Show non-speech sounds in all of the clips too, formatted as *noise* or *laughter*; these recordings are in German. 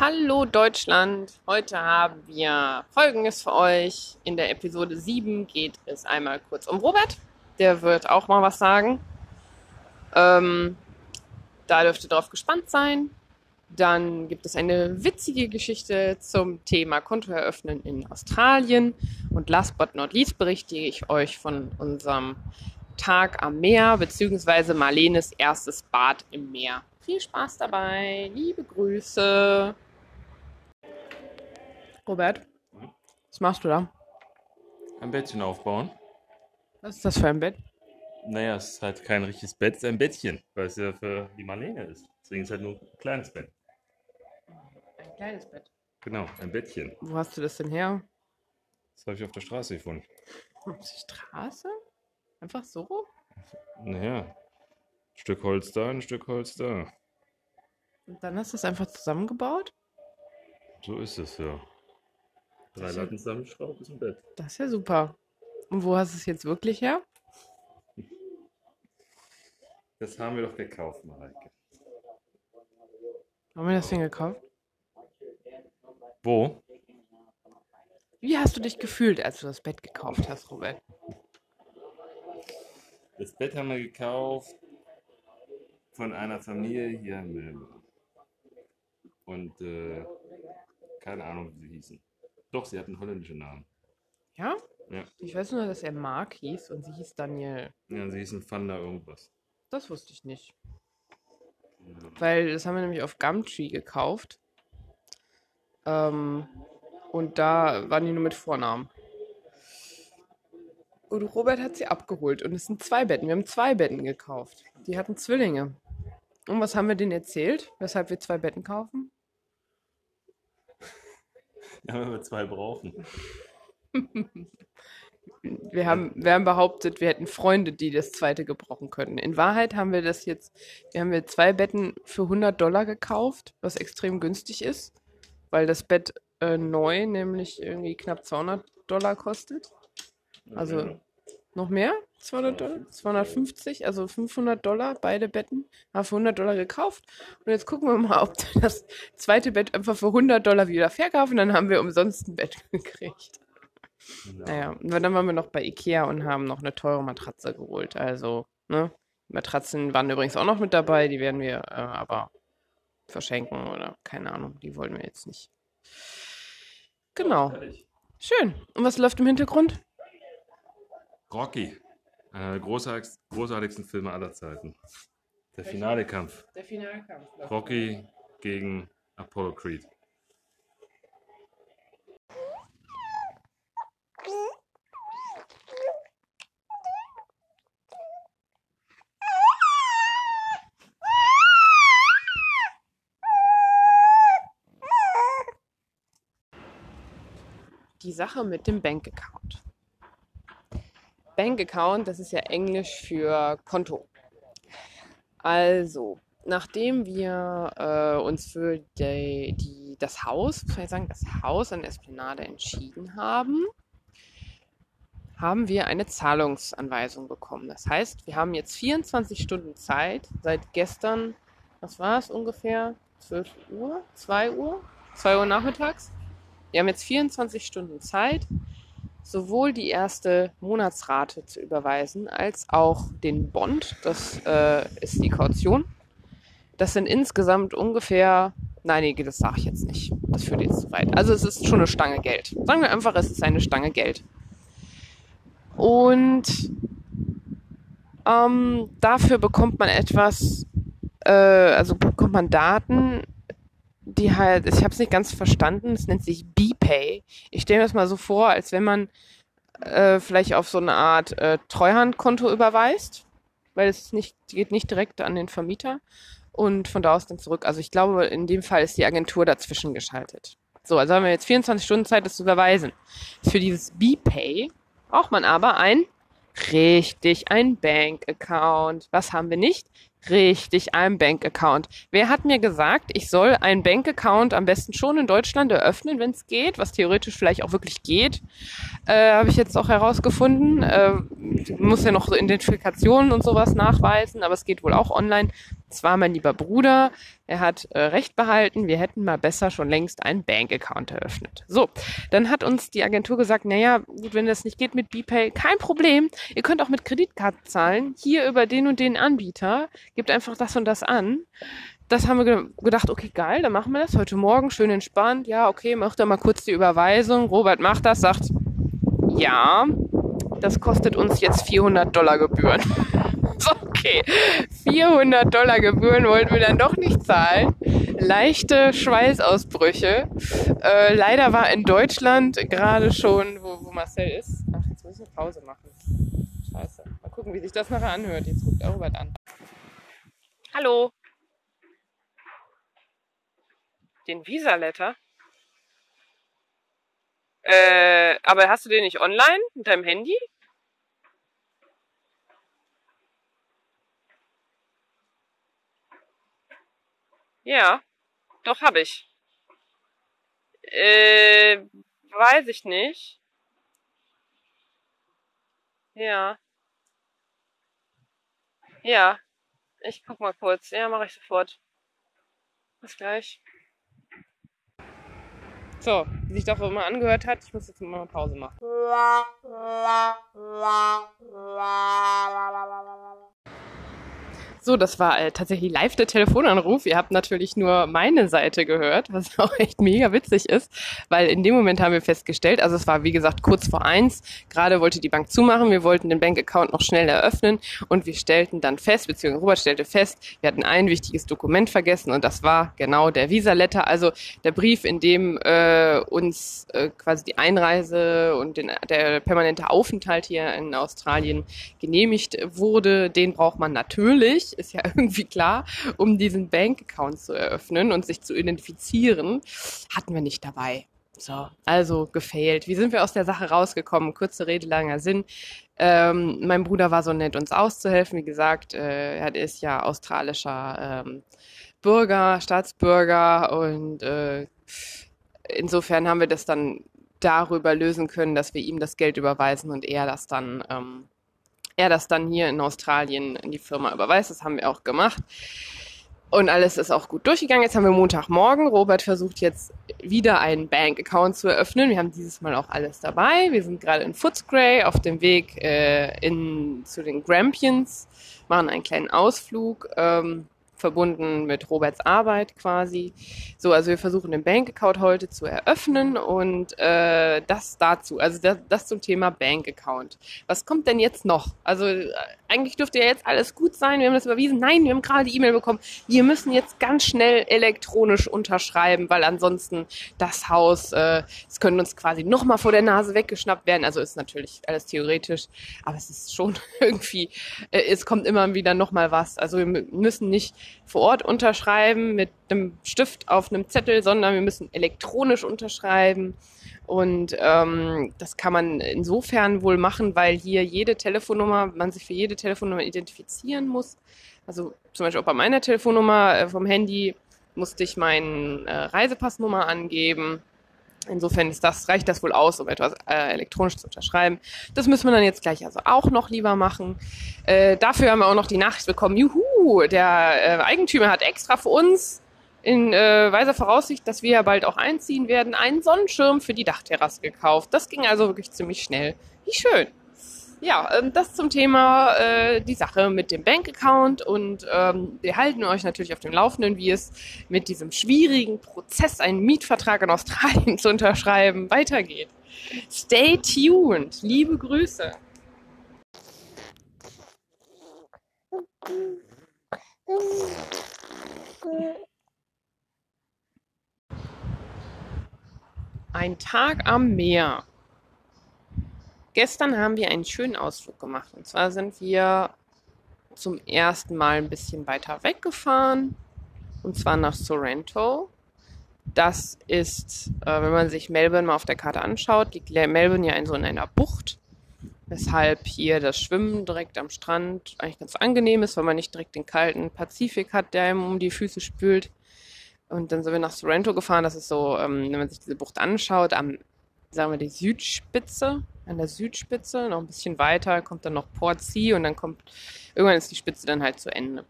Hallo Deutschland! Heute haben wir Folgendes für euch. In der Episode 7 geht es einmal kurz um Robert. Der wird auch mal was sagen. Ähm, da dürft ihr drauf gespannt sein. Dann gibt es eine witzige Geschichte zum Thema Konto eröffnen in Australien. Und last but not least berichte ich euch von unserem Tag am Meer, beziehungsweise Marlenes erstes Bad im Meer. Viel Spaß dabei. Liebe Grüße. Robert, was machst du da? Ein Bettchen aufbauen. Was ist das für ein Bett? Naja, es ist halt kein richtiges Bett, es ist ein Bettchen, weil es ja für die Marlene ist. Deswegen ist es halt nur ein kleines Bett. Ein kleines Bett. Genau, ein Bettchen. Wo hast du das denn her? Das habe ich auf der Straße gefunden. Auf die Straße? Einfach so? Naja, ein Stück Holz da, ein Stück Holz da. Und dann hast du es einfach zusammengebaut? So ist es ja. Drei Das ist ja- Latten zusammenschraubt ist ein Bett. Das ist ja super. Und wo hast du es jetzt wirklich her? Das haben wir doch gekauft, Mareike. Haben wir das denn gekauft? Wo? Wie hast du dich gefühlt, als du das Bett gekauft hast, Robert? Das Bett haben wir gekauft von einer Familie hier in Melbourne. Und äh, keine Ahnung, wie sie hießen. Doch, sie hatten holländische Namen. Ja? Ja. Ich weiß nur, dass er Mark hieß und sie hieß Daniel. Ja, sie hießen Fanda irgendwas. Das wusste ich nicht. Weil das haben wir nämlich auf Gumtree gekauft. Ähm, und da waren die nur mit Vornamen. Und Robert hat sie abgeholt. Und es sind zwei Betten. Wir haben zwei Betten gekauft. Die hatten Zwillinge. Und was haben wir denen erzählt? Weshalb wir zwei Betten kaufen? *laughs* Ja, wenn wir zwei brauchen. *laughs* Wir haben, wir haben behauptet, wir hätten Freunde, die das zweite gebrauchen können. In Wahrheit haben wir das jetzt, wir haben wir zwei Betten für 100 Dollar gekauft, was extrem günstig ist, weil das Bett äh, neu nämlich irgendwie knapp 200 Dollar kostet. Also Ja. noch mehr? 200 Dollar? 250, also 500 Dollar, beide Betten. Haben für 100 Dollar gekauft. Und jetzt gucken wir mal, ob *laughs* das zweite Bett einfach für 100 Dollar wieder verkaufen. Dann haben wir umsonst ein Bett *laughs* gekriegt. Naja, und dann waren wir noch bei Ikea und haben noch eine teure Matratze geholt. Also, ne? Matratzen waren übrigens auch noch mit dabei, die werden wir äh, aber verschenken oder keine Ahnung, die wollen wir jetzt nicht. Genau, schön. Und was läuft im Hintergrund? Rocky. Einer der großartigsten, Filme aller Zeiten. Der Finalekampf. Der Finalkampf. Rocky gegen Apollo Creed. Die Sache mit dem Bankaccount. Bankaccount, das ist ja Englisch für Konto. Also, nachdem wir äh, uns für die, die, das Haus, muss man sagen, das Haus an Esplanade entschieden haben, haben wir eine Zahlungsanweisung bekommen. Das heißt, wir haben jetzt 24 Stunden Zeit, seit gestern, was war es ungefähr? 12 Uhr? 2 Uhr? 2 Uhr nachmittags? Wir haben jetzt 24 Stunden Zeit, sowohl die erste Monatsrate zu überweisen, als auch den Bond. Das äh, ist die Kaution. Das sind insgesamt ungefähr. Nein, nee, das sage ich jetzt nicht. Das führt jetzt zu weit. Also es ist schon eine Stange Geld. Sagen wir einfach, es ist eine Stange Geld. Und ähm, dafür bekommt man etwas, äh, also bekommt man Daten, die halt, ich habe es nicht ganz verstanden, es nennt sich BPay. Ich stelle mir das mal so vor, als wenn man äh, vielleicht auf so eine Art äh, Treuhandkonto überweist, weil es nicht, geht nicht direkt an den Vermieter und von da aus dann zurück. Also ich glaube, in dem Fall ist die Agentur dazwischen geschaltet. So, also haben wir jetzt 24 Stunden Zeit, das zu überweisen. Für dieses BPay braucht man aber ein Richtig, ein Bankaccount. Was haben wir nicht? Richtig, ein Bankaccount. Wer hat mir gesagt, ich soll einen Bankaccount am besten schon in Deutschland eröffnen, wenn es geht, was theoretisch vielleicht auch wirklich geht? Äh, Habe ich jetzt auch herausgefunden. Äh, muss ja noch so Identifikationen und sowas nachweisen, aber es geht wohl auch online. Es war mein lieber Bruder, er hat äh, recht behalten, wir hätten mal besser schon längst einen Bankaccount eröffnet. So, dann hat uns die Agentur gesagt, naja, gut, wenn das nicht geht mit BPay, kein Problem, ihr könnt auch mit Kreditkarte zahlen, hier über den und den Anbieter, gebt einfach das und das an. Das haben wir ge gedacht, okay, geil, dann machen wir das heute Morgen, schön entspannt, ja, okay, macht da mal kurz die Überweisung, Robert macht das, sagt, ja, das kostet uns jetzt 400 Dollar Gebühren. *laughs* okay, 400 Dollar Gebühren wollten wir dann doch nicht zahlen. Leichte Schweißausbrüche. Äh, leider war in Deutschland gerade schon, wo, wo Marcel ist. Ach, jetzt muss ich eine Pause machen. Scheiße. Mal gucken, wie sich das nachher anhört. Jetzt guckt auch was an. Hallo. Den Visa-Letter? Äh, aber hast du den nicht online mit deinem Handy? Ja, doch habe ich. Äh, weiß ich nicht. Ja. Ja. Ich guck mal kurz. Ja, mache ich sofort. Bis gleich. So, wie sich auch immer angehört hat, ich muss jetzt mal eine Pause machen. So, das war äh, tatsächlich live der Telefonanruf. Ihr habt natürlich nur meine Seite gehört, was *laughs* auch echt mega witzig ist, weil in dem Moment haben wir festgestellt, also es war wie gesagt kurz vor eins, gerade wollte die Bank zumachen, wir wollten den Bankaccount noch schnell eröffnen und wir stellten dann fest, beziehungsweise Robert stellte fest, wir hatten ein wichtiges Dokument vergessen und das war genau der Visa-Letter, also der Brief, in dem äh, uns äh, quasi die Einreise und den, der permanente Aufenthalt hier in Australien genehmigt wurde, den braucht man natürlich ist ja *laughs* irgendwie klar, um diesen Bankaccount zu eröffnen und sich zu identifizieren, hatten wir nicht dabei. So, also gefailt. Wie sind wir aus der Sache rausgekommen? Kurze Rede, langer Sinn. Ähm, mein Bruder war so nett, uns auszuhelfen. Wie gesagt, äh, er ist ja australischer ähm, Bürger, Staatsbürger und äh, insofern haben wir das dann darüber lösen können, dass wir ihm das Geld überweisen und er das dann ähm, er das dann hier in Australien in die Firma überweist. Das haben wir auch gemacht. Und alles ist auch gut durchgegangen. Jetzt haben wir Montagmorgen. Robert versucht jetzt wieder einen Bank-Account zu eröffnen. Wir haben dieses Mal auch alles dabei. Wir sind gerade in Footscray auf dem Weg äh, in, zu den Grampians, machen einen kleinen Ausflug. Ähm, verbunden mit Roberts Arbeit quasi. So, also wir versuchen den Bankaccount heute zu eröffnen und äh, das dazu, also das, das zum Thema Bankaccount. Was kommt denn jetzt noch? Also äh, eigentlich dürfte ja jetzt alles gut sein, wir haben das überwiesen. Nein, wir haben gerade die E-Mail bekommen. Wir müssen jetzt ganz schnell elektronisch unterschreiben, weil ansonsten das Haus, äh, es können uns quasi nochmal vor der Nase weggeschnappt werden. Also ist natürlich alles theoretisch, aber es ist schon *laughs* irgendwie, äh, es kommt immer wieder nochmal was. Also wir müssen nicht vor Ort unterschreiben mit einem Stift auf einem Zettel, sondern wir müssen elektronisch unterschreiben. Und ähm, das kann man insofern wohl machen, weil hier jede Telefonnummer, man sich für jede Telefonnummer identifizieren muss. Also zum Beispiel auch bei meiner Telefonnummer äh, vom Handy musste ich meine äh, Reisepassnummer angeben Insofern ist das, reicht das wohl aus, um etwas äh, elektronisch zu unterschreiben. Das müssen wir dann jetzt gleich also auch noch lieber machen. Äh, dafür haben wir auch noch die Nachricht bekommen, juhu, der äh, Eigentümer hat extra für uns in äh, weiser Voraussicht, dass wir ja bald auch einziehen werden, einen Sonnenschirm für die Dachterrasse gekauft. Das ging also wirklich ziemlich schnell. Wie schön. Ja, ähm, das zum Thema äh, die Sache mit dem Bankaccount und ähm, wir halten euch natürlich auf dem Laufenden, wie es mit diesem schwierigen Prozess, einen Mietvertrag in Australien *laughs* zu unterschreiben, weitergeht. Stay tuned. Liebe Grüße. *laughs* Ein Tag am Meer. Gestern haben wir einen schönen Ausflug gemacht. Und zwar sind wir zum ersten Mal ein bisschen weiter weggefahren. Und zwar nach Sorrento. Das ist, äh, wenn man sich Melbourne mal auf der Karte anschaut, liegt Melbourne ja in so in einer Bucht. Weshalb hier das Schwimmen direkt am Strand eigentlich ganz angenehm ist, weil man nicht direkt den kalten Pazifik hat, der einem um die Füße spült. Und dann sind wir nach Sorrento gefahren. Das ist so, ähm, wenn man sich diese Bucht anschaut, am, sagen wir, die Südspitze an der Südspitze, noch ein bisschen weiter kommt dann noch Port Sea und dann kommt, irgendwann ist die Spitze dann halt zu Ende.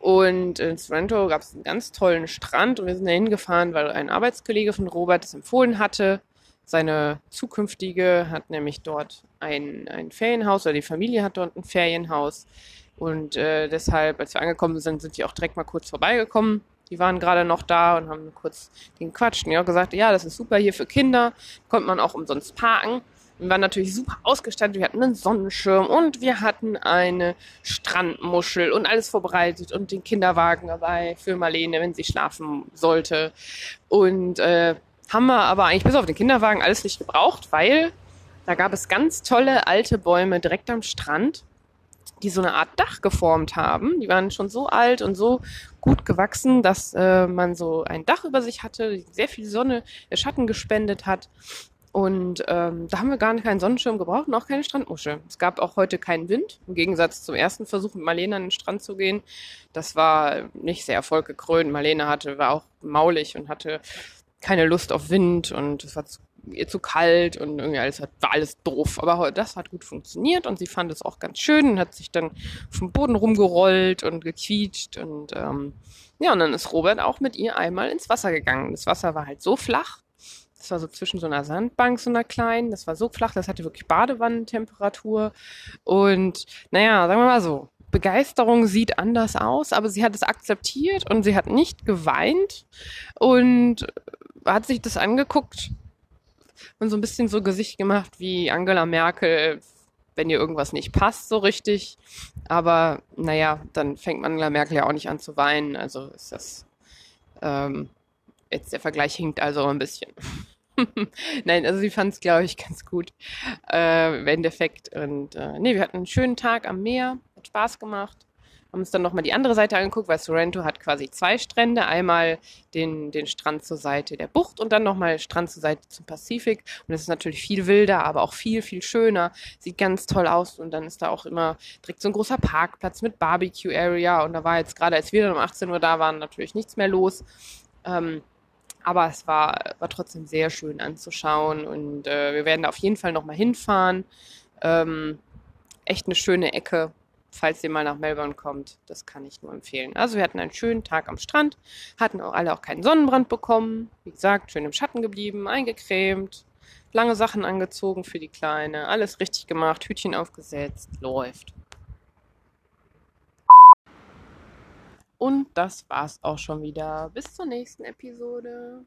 Und in Sorrento gab es einen ganz tollen Strand und wir sind da hingefahren, weil ein Arbeitskollege von Robert es empfohlen hatte. Seine zukünftige hat nämlich dort ein, ein Ferienhaus oder die Familie hat dort ein Ferienhaus. Und äh, deshalb, als wir angekommen sind, sind die auch direkt mal kurz vorbeigekommen. Die waren gerade noch da und haben kurz den. Und die haben gesagt, ja, das ist super hier für Kinder. Konnte man auch umsonst parken. Wir waren natürlich super ausgestattet. Wir hatten einen Sonnenschirm und wir hatten eine Strandmuschel und alles vorbereitet und den Kinderwagen dabei für Marlene, wenn sie schlafen sollte. Und äh, haben wir aber eigentlich bis auf den Kinderwagen alles nicht gebraucht, weil da gab es ganz tolle alte Bäume direkt am Strand die so eine Art Dach geformt haben. Die waren schon so alt und so gut gewachsen, dass äh, man so ein Dach über sich hatte, sehr viel Sonne, äh, Schatten gespendet hat. Und ähm, da haben wir gar keinen Sonnenschirm gebraucht und auch keine Strandmuschel. Es gab auch heute keinen Wind, im Gegensatz zum ersten Versuch, mit Marlene an den Strand zu gehen. Das war nicht sehr erfolggekrönt. Marlene hatte, war auch maulig und hatte keine Lust auf Wind und es war zu ihr zu kalt und irgendwie alles hat, war alles doof. Aber das hat gut funktioniert und sie fand es auch ganz schön und hat sich dann vom Boden rumgerollt und gequietscht und ähm, ja, und dann ist Robert auch mit ihr einmal ins Wasser gegangen. Das Wasser war halt so flach. Das war so zwischen so einer Sandbank, so einer kleinen. Das war so flach, das hatte wirklich Badewannentemperatur. Und naja, sagen wir mal so, Begeisterung sieht anders aus, aber sie hat es akzeptiert und sie hat nicht geweint und hat sich das angeguckt und so ein bisschen so Gesicht gemacht wie Angela Merkel, wenn ihr irgendwas nicht passt so richtig. Aber naja, dann fängt Angela Merkel ja auch nicht an zu weinen. Also ist das ähm, jetzt der Vergleich hinkt also ein bisschen. *laughs* Nein, also sie fand es, glaube ich, ganz gut äh, im Endeffekt. Und äh, nee, wir hatten einen schönen Tag am Meer, hat Spaß gemacht haben uns dann nochmal die andere Seite angeguckt, weil Sorrento hat quasi zwei Strände. Einmal den, den Strand zur Seite der Bucht und dann nochmal Strand zur Seite zum Pazifik. Und das ist natürlich viel wilder, aber auch viel, viel schöner. Sieht ganz toll aus. Und dann ist da auch immer direkt so ein großer Parkplatz mit Barbecue-Area. Und da war jetzt gerade, als wir dann um 18 Uhr da waren, natürlich nichts mehr los. Ähm, aber es war, war trotzdem sehr schön anzuschauen und äh, wir werden da auf jeden Fall nochmal hinfahren. Ähm, echt eine schöne Ecke falls ihr mal nach Melbourne kommt. Das kann ich nur empfehlen. Also wir hatten einen schönen Tag am Strand, hatten auch alle auch keinen Sonnenbrand bekommen. Wie gesagt, schön im Schatten geblieben, eingecremt, lange Sachen angezogen für die Kleine, alles richtig gemacht, Hütchen aufgesetzt, läuft. Und das war's auch schon wieder. Bis zur nächsten Episode.